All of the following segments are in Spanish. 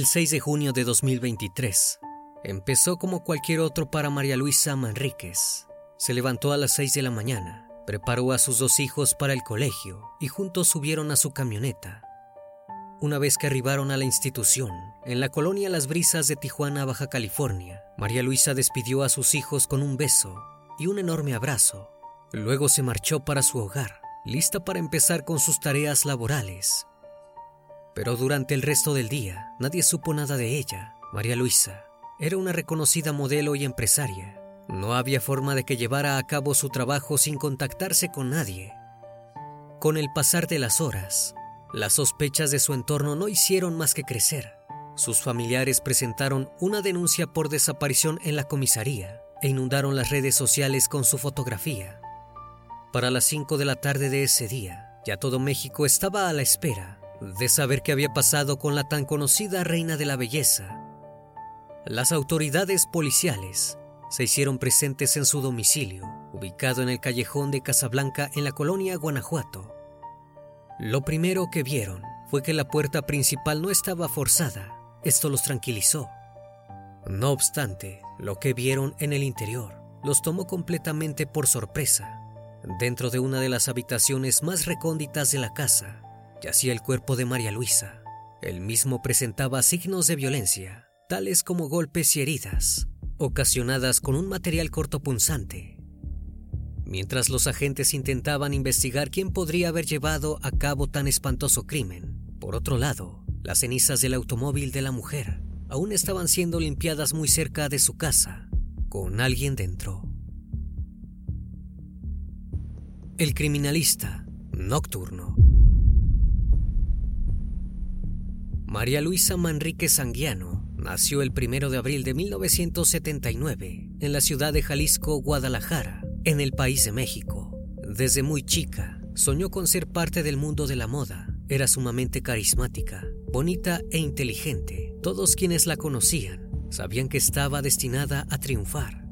El 6 de junio de 2023 empezó como cualquier otro para María Luisa Manríquez. Se levantó a las 6 de la mañana, preparó a sus dos hijos para el colegio y juntos subieron a su camioneta. Una vez que arribaron a la institución, en la colonia Las Brisas de Tijuana, Baja California, María Luisa despidió a sus hijos con un beso y un enorme abrazo. Luego se marchó para su hogar, lista para empezar con sus tareas laborales pero durante el resto del día nadie supo nada de ella. María Luisa era una reconocida modelo y empresaria. No había forma de que llevara a cabo su trabajo sin contactarse con nadie. Con el pasar de las horas, las sospechas de su entorno no hicieron más que crecer. Sus familiares presentaron una denuncia por desaparición en la comisaría e inundaron las redes sociales con su fotografía. Para las 5 de la tarde de ese día, ya todo México estaba a la espera de saber qué había pasado con la tan conocida reina de la belleza. Las autoridades policiales se hicieron presentes en su domicilio, ubicado en el callejón de Casablanca en la colonia Guanajuato. Lo primero que vieron fue que la puerta principal no estaba forzada. Esto los tranquilizó. No obstante, lo que vieron en el interior los tomó completamente por sorpresa. Dentro de una de las habitaciones más recónditas de la casa, yacía el cuerpo de María Luisa. El mismo presentaba signos de violencia, tales como golpes y heridas, ocasionadas con un material cortopunzante. Mientras los agentes intentaban investigar quién podría haber llevado a cabo tan espantoso crimen, por otro lado, las cenizas del automóvil de la mujer aún estaban siendo limpiadas muy cerca de su casa, con alguien dentro. El criminalista nocturno. María Luisa Manrique Sanguiano nació el 1 de abril de 1979 en la ciudad de Jalisco, Guadalajara, en el país de México. Desde muy chica, soñó con ser parte del mundo de la moda. Era sumamente carismática, bonita e inteligente. Todos quienes la conocían sabían que estaba destinada a triunfar.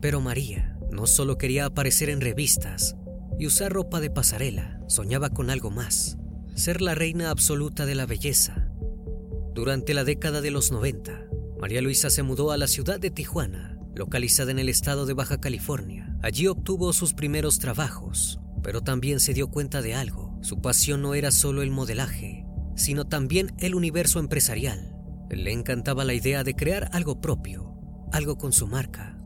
Pero María no solo quería aparecer en revistas y usar ropa de pasarela, soñaba con algo más, ser la reina absoluta de la belleza durante la década de los 90, María Luisa se mudó a la ciudad de Tijuana, localizada en el estado de Baja California. Allí obtuvo sus primeros trabajos, pero también se dio cuenta de algo. Su pasión no era solo el modelaje, sino también el universo empresarial. Le encantaba la idea de crear algo propio, algo con su marca.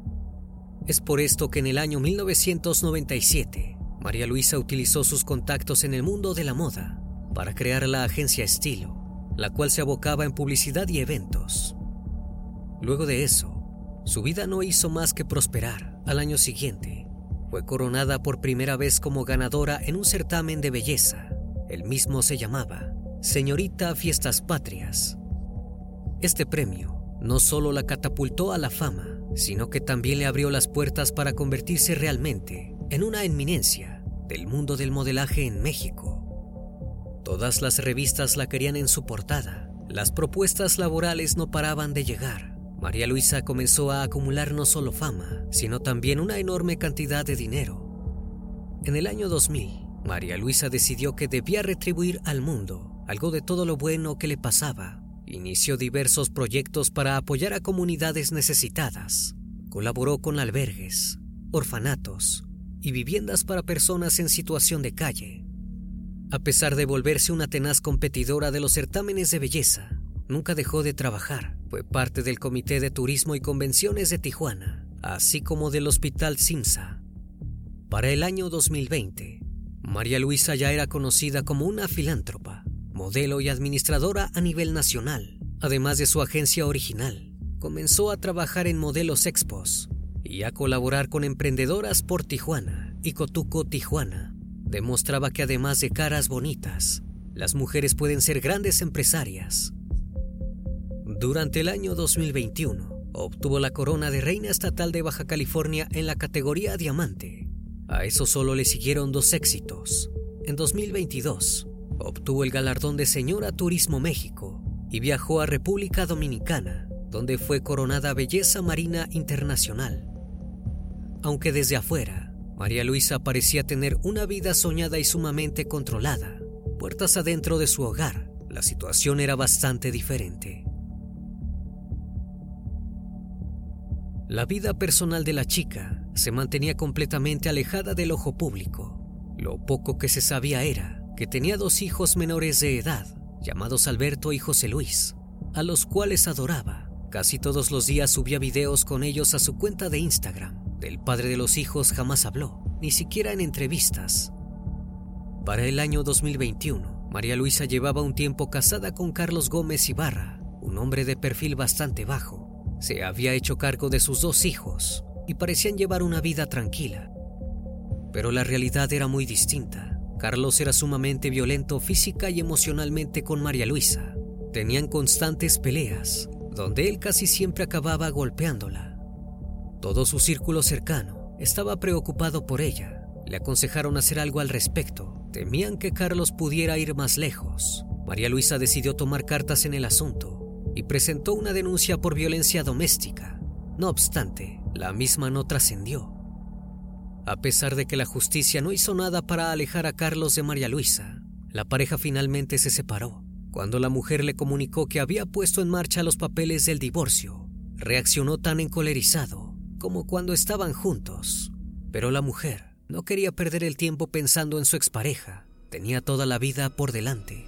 Es por esto que en el año 1997, María Luisa utilizó sus contactos en el mundo de la moda para crear la agencia Estilo, la cual se abocaba en publicidad y eventos. Luego de eso, su vida no hizo más que prosperar. Al año siguiente, fue coronada por primera vez como ganadora en un certamen de belleza. El mismo se llamaba Señorita Fiestas Patrias. Este premio no solo la catapultó a la fama, sino que también le abrió las puertas para convertirse realmente en una eminencia del mundo del modelaje en México. Todas las revistas la querían en su portada. Las propuestas laborales no paraban de llegar. María Luisa comenzó a acumular no solo fama, sino también una enorme cantidad de dinero. En el año 2000, María Luisa decidió que debía retribuir al mundo algo de todo lo bueno que le pasaba. Inició diversos proyectos para apoyar a comunidades necesitadas. Colaboró con albergues, orfanatos y viviendas para personas en situación de calle. A pesar de volverse una tenaz competidora de los certámenes de belleza, nunca dejó de trabajar. Fue parte del Comité de Turismo y Convenciones de Tijuana, así como del Hospital Simsa. Para el año 2020, María Luisa ya era conocida como una filántropa, modelo y administradora a nivel nacional. Además de su agencia original, comenzó a trabajar en modelos expos y a colaborar con emprendedoras por Tijuana y Cotuco Tijuana. Demostraba que además de caras bonitas, las mujeres pueden ser grandes empresarias. Durante el año 2021, obtuvo la corona de Reina Estatal de Baja California en la categoría Diamante. A eso solo le siguieron dos éxitos. En 2022, obtuvo el galardón de Señora Turismo México y viajó a República Dominicana, donde fue coronada Belleza Marina Internacional. Aunque desde afuera, María Luisa parecía tener una vida soñada y sumamente controlada, puertas adentro de su hogar, la situación era bastante diferente. La vida personal de la chica se mantenía completamente alejada del ojo público. Lo poco que se sabía era que tenía dos hijos menores de edad, llamados Alberto y José Luis, a los cuales adoraba. Casi todos los días subía videos con ellos a su cuenta de Instagram. Del padre de los hijos jamás habló, ni siquiera en entrevistas. Para el año 2021, María Luisa llevaba un tiempo casada con Carlos Gómez Ibarra, un hombre de perfil bastante bajo. Se había hecho cargo de sus dos hijos y parecían llevar una vida tranquila. Pero la realidad era muy distinta. Carlos era sumamente violento física y emocionalmente con María Luisa. Tenían constantes peleas, donde él casi siempre acababa golpeándola. Todo su círculo cercano estaba preocupado por ella. Le aconsejaron hacer algo al respecto. Temían que Carlos pudiera ir más lejos. María Luisa decidió tomar cartas en el asunto y presentó una denuncia por violencia doméstica. No obstante, la misma no trascendió. A pesar de que la justicia no hizo nada para alejar a Carlos de María Luisa, la pareja finalmente se separó. Cuando la mujer le comunicó que había puesto en marcha los papeles del divorcio, reaccionó tan encolerizado como cuando estaban juntos. Pero la mujer no quería perder el tiempo pensando en su expareja. Tenía toda la vida por delante.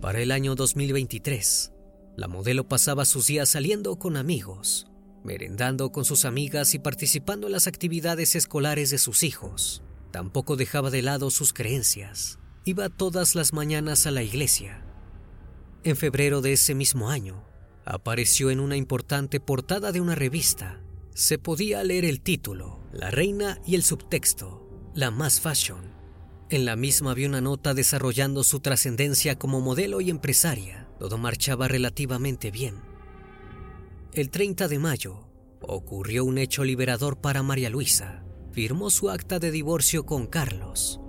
Para el año 2023, la modelo pasaba sus días saliendo con amigos, merendando con sus amigas y participando en las actividades escolares de sus hijos. Tampoco dejaba de lado sus creencias. Iba todas las mañanas a la iglesia. En febrero de ese mismo año, apareció en una importante portada de una revista. Se podía leer el título, La Reina y el subtexto, La Más Fashion. En la misma había una nota desarrollando su trascendencia como modelo y empresaria. Todo marchaba relativamente bien. El 30 de mayo ocurrió un hecho liberador para María Luisa. Firmó su acta de divorcio con Carlos.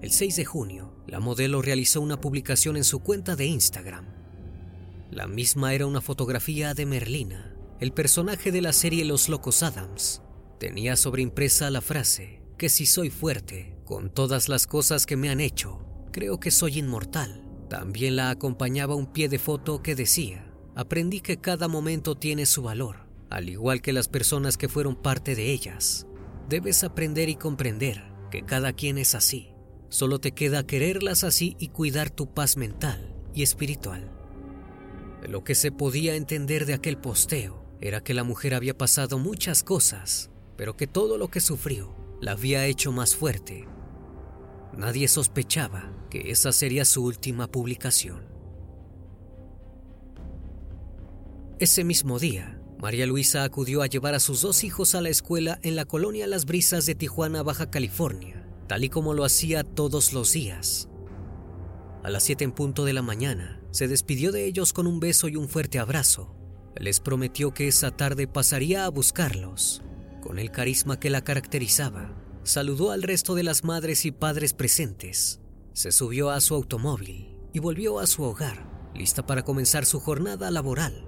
El 6 de junio, la modelo realizó una publicación en su cuenta de Instagram. La misma era una fotografía de Merlina, el personaje de la serie Los Locos Adams. Tenía sobreimpresa la frase, que si soy fuerte, con todas las cosas que me han hecho, creo que soy inmortal. También la acompañaba un pie de foto que decía, aprendí que cada momento tiene su valor, al igual que las personas que fueron parte de ellas. Debes aprender y comprender que cada quien es así. Solo te queda quererlas así y cuidar tu paz mental y espiritual. Lo que se podía entender de aquel posteo era que la mujer había pasado muchas cosas, pero que todo lo que sufrió la había hecho más fuerte. Nadie sospechaba que esa sería su última publicación. Ese mismo día, María Luisa acudió a llevar a sus dos hijos a la escuela en la colonia Las Brisas de Tijuana, Baja California, tal y como lo hacía todos los días. A las 7 en punto de la mañana, se despidió de ellos con un beso y un fuerte abrazo. Les prometió que esa tarde pasaría a buscarlos. Con el carisma que la caracterizaba, saludó al resto de las madres y padres presentes. Se subió a su automóvil y volvió a su hogar, lista para comenzar su jornada laboral.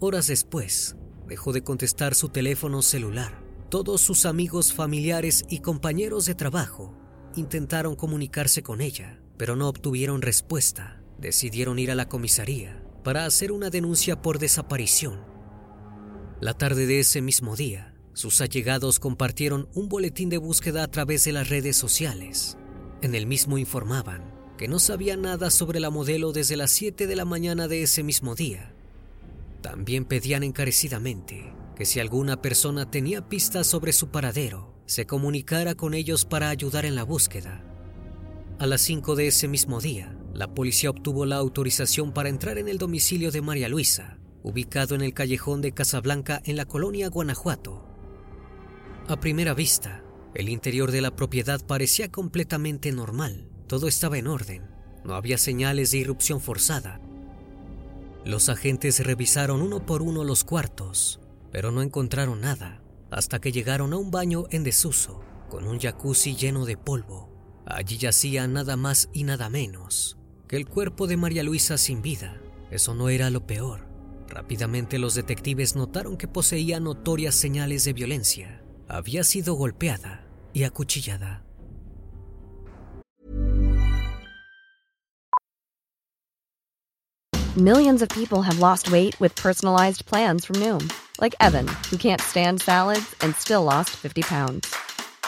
Horas después, dejó de contestar su teléfono celular. Todos sus amigos, familiares y compañeros de trabajo intentaron comunicarse con ella, pero no obtuvieron respuesta. Decidieron ir a la comisaría para hacer una denuncia por desaparición. La tarde de ese mismo día, sus allegados compartieron un boletín de búsqueda a través de las redes sociales. En el mismo informaban que no sabía nada sobre la modelo desde las 7 de la mañana de ese mismo día también pedían encarecidamente que si alguna persona tenía pistas sobre su paradero, se comunicara con ellos para ayudar en la búsqueda. A las 5 de ese mismo día, la policía obtuvo la autorización para entrar en el domicilio de María Luisa, ubicado en el callejón de Casablanca en la colonia Guanajuato. A primera vista, el interior de la propiedad parecía completamente normal. Todo estaba en orden. No había señales de irrupción forzada los agentes revisaron uno por uno los cuartos, pero no encontraron nada hasta que llegaron a un baño en desuso con un jacuzzi lleno de polvo. Allí yacía nada más y nada menos que el cuerpo de María Luisa sin vida. Eso no era lo peor. Rápidamente los detectives notaron que poseía notorias señales de violencia. Había sido golpeada y acuchillada. Millions of people have lost weight with personalized plans from Noom, like Evan, who can't stand salads and still lost 50 pounds.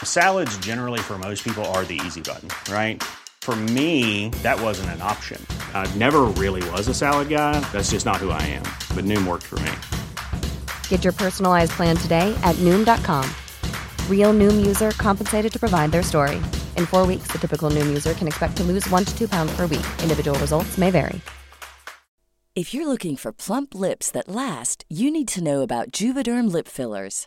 Salads, generally, for most people, are the easy button, right? For me, that wasn't an option. I never really was a salad guy. That's just not who I am. But Noom worked for me. Get your personalized plan today at Noom.com. Real Noom user compensated to provide their story. In four weeks, the typical Noom user can expect to lose one to two pounds per week. Individual results may vary. If you're looking for plump lips that last, you need to know about Juvederm lip fillers.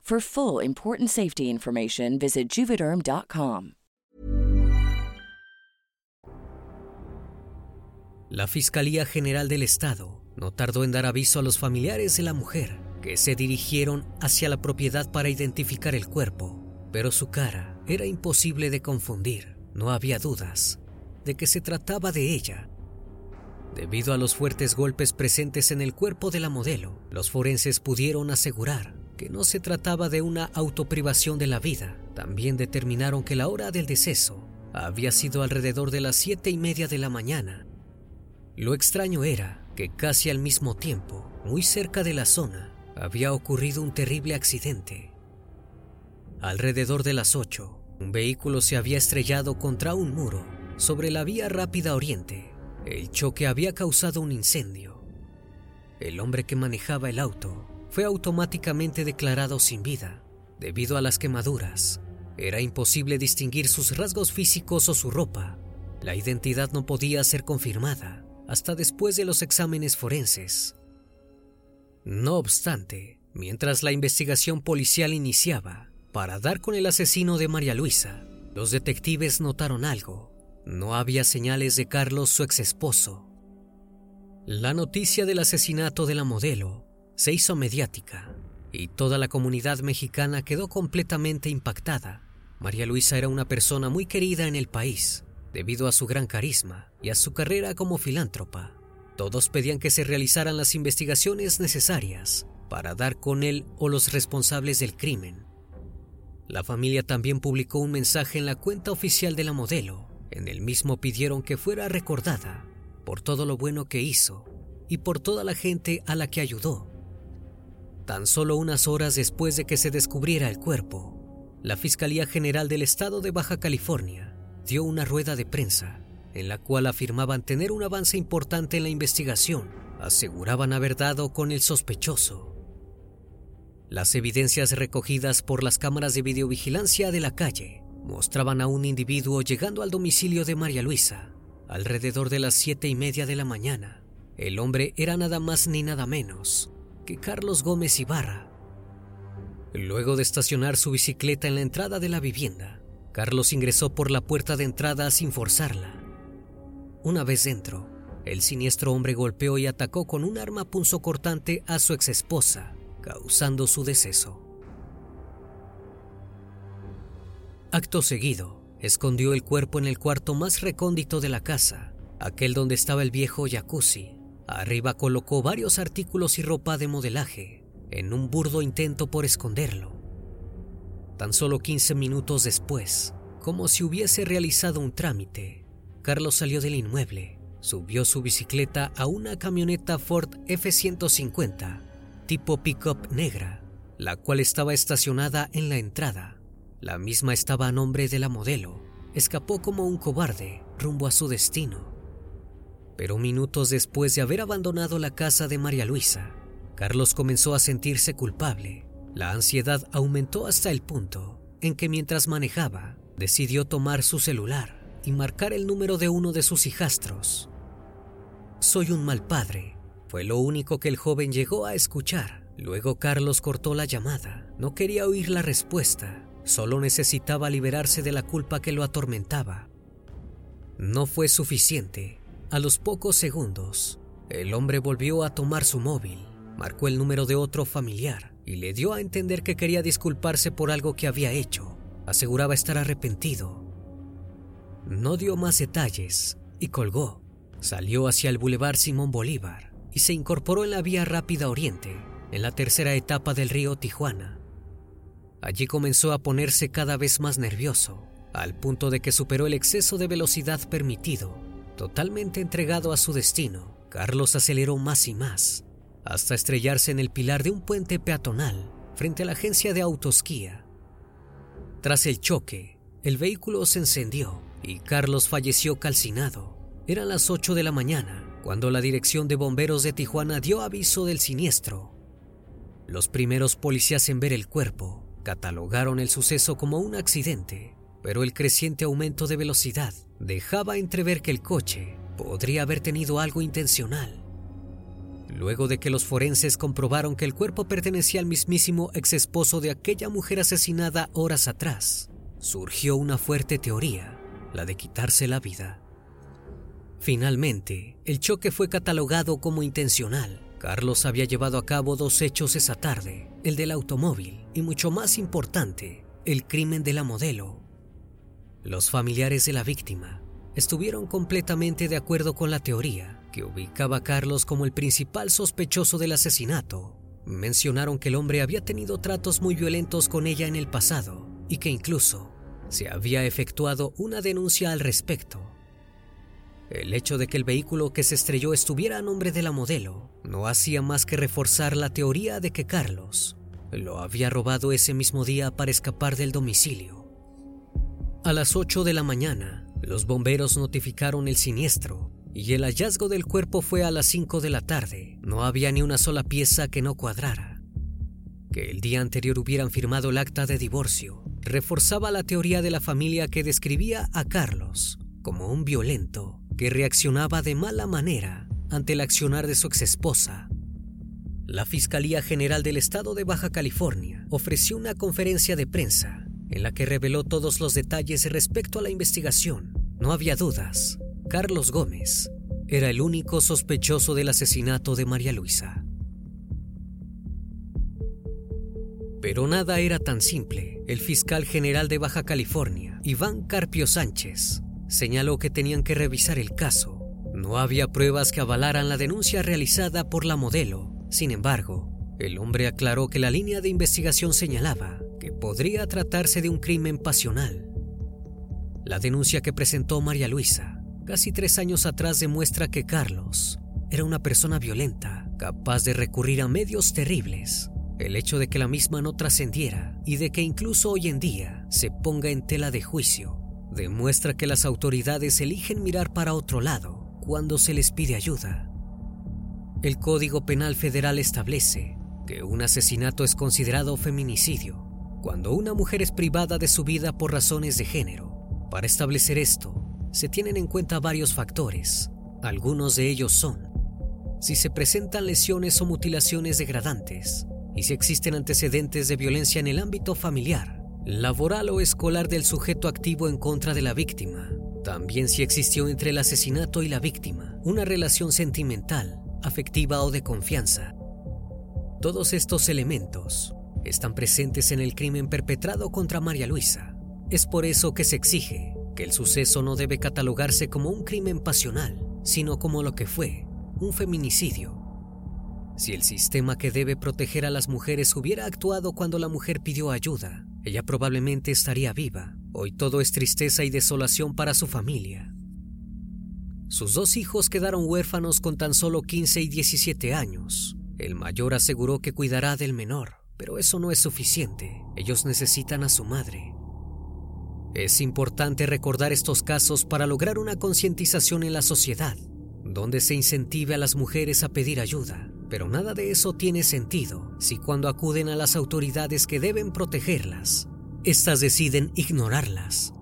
For full important safety information, visit juvederm.com. La Fiscalía General del Estado no tardó en dar aviso a los familiares de la mujer, que se dirigieron hacia la propiedad para identificar el cuerpo, pero su cara era imposible de confundir. No había dudas de que se trataba de ella. Debido a los fuertes golpes presentes en el cuerpo de la modelo, los forenses pudieron asegurar que no se trataba de una autoprivación de la vida. También determinaron que la hora del deceso había sido alrededor de las siete y media de la mañana. Lo extraño era que casi al mismo tiempo, muy cerca de la zona, había ocurrido un terrible accidente. Alrededor de las ocho, un vehículo se había estrellado contra un muro sobre la vía rápida oriente. El choque había causado un incendio. El hombre que manejaba el auto fue automáticamente declarado sin vida debido a las quemaduras. Era imposible distinguir sus rasgos físicos o su ropa. La identidad no podía ser confirmada hasta después de los exámenes forenses. No obstante, mientras la investigación policial iniciaba para dar con el asesino de María Luisa, los detectives notaron algo. No había señales de Carlos, su ex esposo. La noticia del asesinato de la modelo se hizo mediática y toda la comunidad mexicana quedó completamente impactada. María Luisa era una persona muy querida en el país debido a su gran carisma y a su carrera como filántropa. Todos pedían que se realizaran las investigaciones necesarias para dar con él o los responsables del crimen. La familia también publicó un mensaje en la cuenta oficial de la modelo. En el mismo pidieron que fuera recordada por todo lo bueno que hizo y por toda la gente a la que ayudó. Tan solo unas horas después de que se descubriera el cuerpo, la Fiscalía General del Estado de Baja California dio una rueda de prensa en la cual afirmaban tener un avance importante en la investigación. Aseguraban haber dado con el sospechoso. Las evidencias recogidas por las cámaras de videovigilancia de la calle mostraban a un individuo llegando al domicilio de María Luisa alrededor de las siete y media de la mañana. El hombre era nada más ni nada menos que Carlos Gómez Ibarra. Luego de estacionar su bicicleta en la entrada de la vivienda, Carlos ingresó por la puerta de entrada sin forzarla. Una vez dentro, el siniestro hombre golpeó y atacó con un arma punzocortante a su exesposa, causando su deceso. Acto seguido, escondió el cuerpo en el cuarto más recóndito de la casa, aquel donde estaba el viejo jacuzzi. Arriba colocó varios artículos y ropa de modelaje, en un burdo intento por esconderlo. Tan solo 15 minutos después, como si hubiese realizado un trámite, Carlos salió del inmueble, subió su bicicleta a una camioneta Ford F-150 tipo pickup negra, la cual estaba estacionada en la entrada. La misma estaba a nombre de la modelo. Escapó como un cobarde rumbo a su destino. Pero minutos después de haber abandonado la casa de María Luisa, Carlos comenzó a sentirse culpable. La ansiedad aumentó hasta el punto en que mientras manejaba, decidió tomar su celular y marcar el número de uno de sus hijastros. Soy un mal padre, fue lo único que el joven llegó a escuchar. Luego Carlos cortó la llamada. No quería oír la respuesta, solo necesitaba liberarse de la culpa que lo atormentaba. No fue suficiente. A los pocos segundos, el hombre volvió a tomar su móvil, marcó el número de otro familiar y le dio a entender que quería disculparse por algo que había hecho. Aseguraba estar arrepentido no dio más detalles y colgó. Salió hacia el Boulevard Simón Bolívar y se incorporó en la vía rápida Oriente, en la tercera etapa del río Tijuana. Allí comenzó a ponerse cada vez más nervioso, al punto de que superó el exceso de velocidad permitido. Totalmente entregado a su destino, Carlos aceleró más y más, hasta estrellarse en el pilar de un puente peatonal frente a la agencia de autosquía. Tras el choque, el vehículo se encendió y Carlos falleció calcinado. Eran las 8 de la mañana cuando la Dirección de Bomberos de Tijuana dio aviso del siniestro. Los primeros policías en ver el cuerpo catalogaron el suceso como un accidente, pero el creciente aumento de velocidad dejaba entrever que el coche podría haber tenido algo intencional. Luego de que los forenses comprobaron que el cuerpo pertenecía al mismísimo ex esposo de aquella mujer asesinada horas atrás, surgió una fuerte teoría la de quitarse la vida. Finalmente, el choque fue catalogado como intencional. Carlos había llevado a cabo dos hechos esa tarde, el del automóvil y mucho más importante, el crimen de la modelo. Los familiares de la víctima estuvieron completamente de acuerdo con la teoría que ubicaba a Carlos como el principal sospechoso del asesinato. Mencionaron que el hombre había tenido tratos muy violentos con ella en el pasado y que incluso se había efectuado una denuncia al respecto. El hecho de que el vehículo que se estrelló estuviera a nombre de la modelo no hacía más que reforzar la teoría de que Carlos lo había robado ese mismo día para escapar del domicilio. A las 8 de la mañana, los bomberos notificaron el siniestro y el hallazgo del cuerpo fue a las 5 de la tarde. No había ni una sola pieza que no cuadrara. Que el día anterior hubieran firmado el acta de divorcio reforzaba la teoría de la familia que describía a Carlos como un violento que reaccionaba de mala manera ante el accionar de su exesposa. La Fiscalía General del Estado de Baja California ofreció una conferencia de prensa en la que reveló todos los detalles respecto a la investigación. No había dudas. Carlos Gómez era el único sospechoso del asesinato de María Luisa. Pero nada era tan simple. El fiscal general de Baja California, Iván Carpio Sánchez, señaló que tenían que revisar el caso. No había pruebas que avalaran la denuncia realizada por la modelo. Sin embargo, el hombre aclaró que la línea de investigación señalaba que podría tratarse de un crimen pasional. La denuncia que presentó María Luisa casi tres años atrás demuestra que Carlos era una persona violenta, capaz de recurrir a medios terribles el hecho de que la misma no trascendiera y de que incluso hoy en día se ponga en tela de juicio demuestra que las autoridades eligen mirar para otro lado cuando se les pide ayuda. El Código Penal Federal establece que un asesinato es considerado feminicidio cuando una mujer es privada de su vida por razones de género. Para establecer esto, se tienen en cuenta varios factores. Algunos de ellos son si se presentan lesiones o mutilaciones degradantes, y si existen antecedentes de violencia en el ámbito familiar, laboral o escolar del sujeto activo en contra de la víctima. También si existió entre el asesinato y la víctima una relación sentimental, afectiva o de confianza. Todos estos elementos están presentes en el crimen perpetrado contra María Luisa. Es por eso que se exige que el suceso no debe catalogarse como un crimen pasional, sino como lo que fue, un feminicidio si el sistema que debe proteger a las mujeres hubiera actuado cuando la mujer pidió ayuda, ella probablemente estaría viva. Hoy todo es tristeza y desolación para su familia. Sus dos hijos quedaron huérfanos con tan solo 15 y 17 años. El mayor aseguró que cuidará del menor, pero eso no es suficiente. Ellos necesitan a su madre. Es importante recordar estos casos para lograr una concientización en la sociedad, donde se incentive a las mujeres a pedir ayuda. Pero nada de eso tiene sentido si cuando acuden a las autoridades que deben protegerlas, éstas deciden ignorarlas.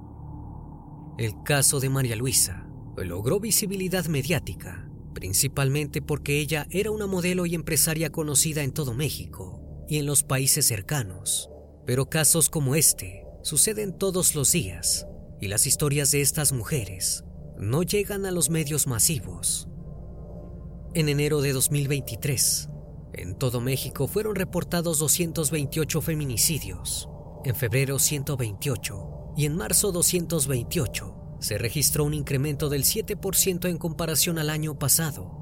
El caso de María Luisa logró visibilidad mediática, principalmente porque ella era una modelo y empresaria conocida en todo México y en los países cercanos. Pero casos como este suceden todos los días y las historias de estas mujeres no llegan a los medios masivos. En enero de 2023, en todo México fueron reportados 228 feminicidios, en febrero 128 y en marzo 228. Se registró un incremento del 7% en comparación al año pasado.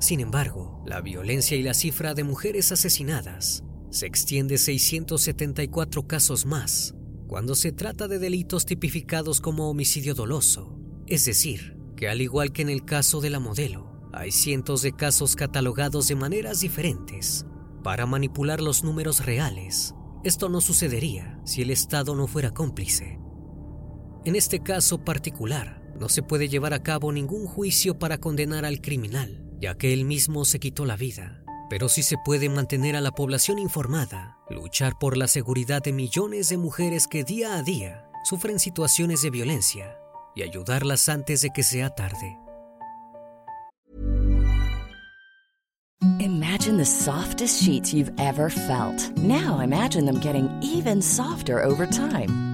Sin embargo, la violencia y la cifra de mujeres asesinadas se extiende 674 casos más cuando se trata de delitos tipificados como homicidio doloso, es decir, que al igual que en el caso de la modelo, hay cientos de casos catalogados de maneras diferentes para manipular los números reales. Esto no sucedería si el Estado no fuera cómplice. En este caso particular, no se puede llevar a cabo ningún juicio para condenar al criminal, ya que él mismo se quitó la vida. Pero sí se puede mantener a la población informada, luchar por la seguridad de millones de mujeres que día a día sufren situaciones de violencia y ayudarlas antes de que sea tarde. Imagine the softest sheets you've ever felt. Now imagine them getting even softer over time.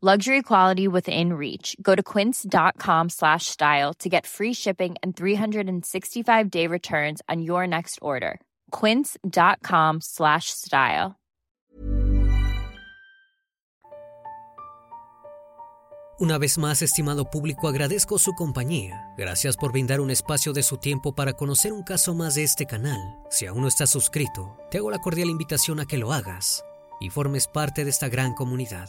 Luxury quality within reach. Go to quince.com slash style to get free shipping and 365 day returns on your next order. Quince.com slash style. Una vez más, estimado público, agradezco su compañía. Gracias por brindar un espacio de su tiempo para conocer un caso más de este canal. Si aún no estás suscrito, te hago la cordial invitación a que lo hagas y formes parte de esta gran comunidad.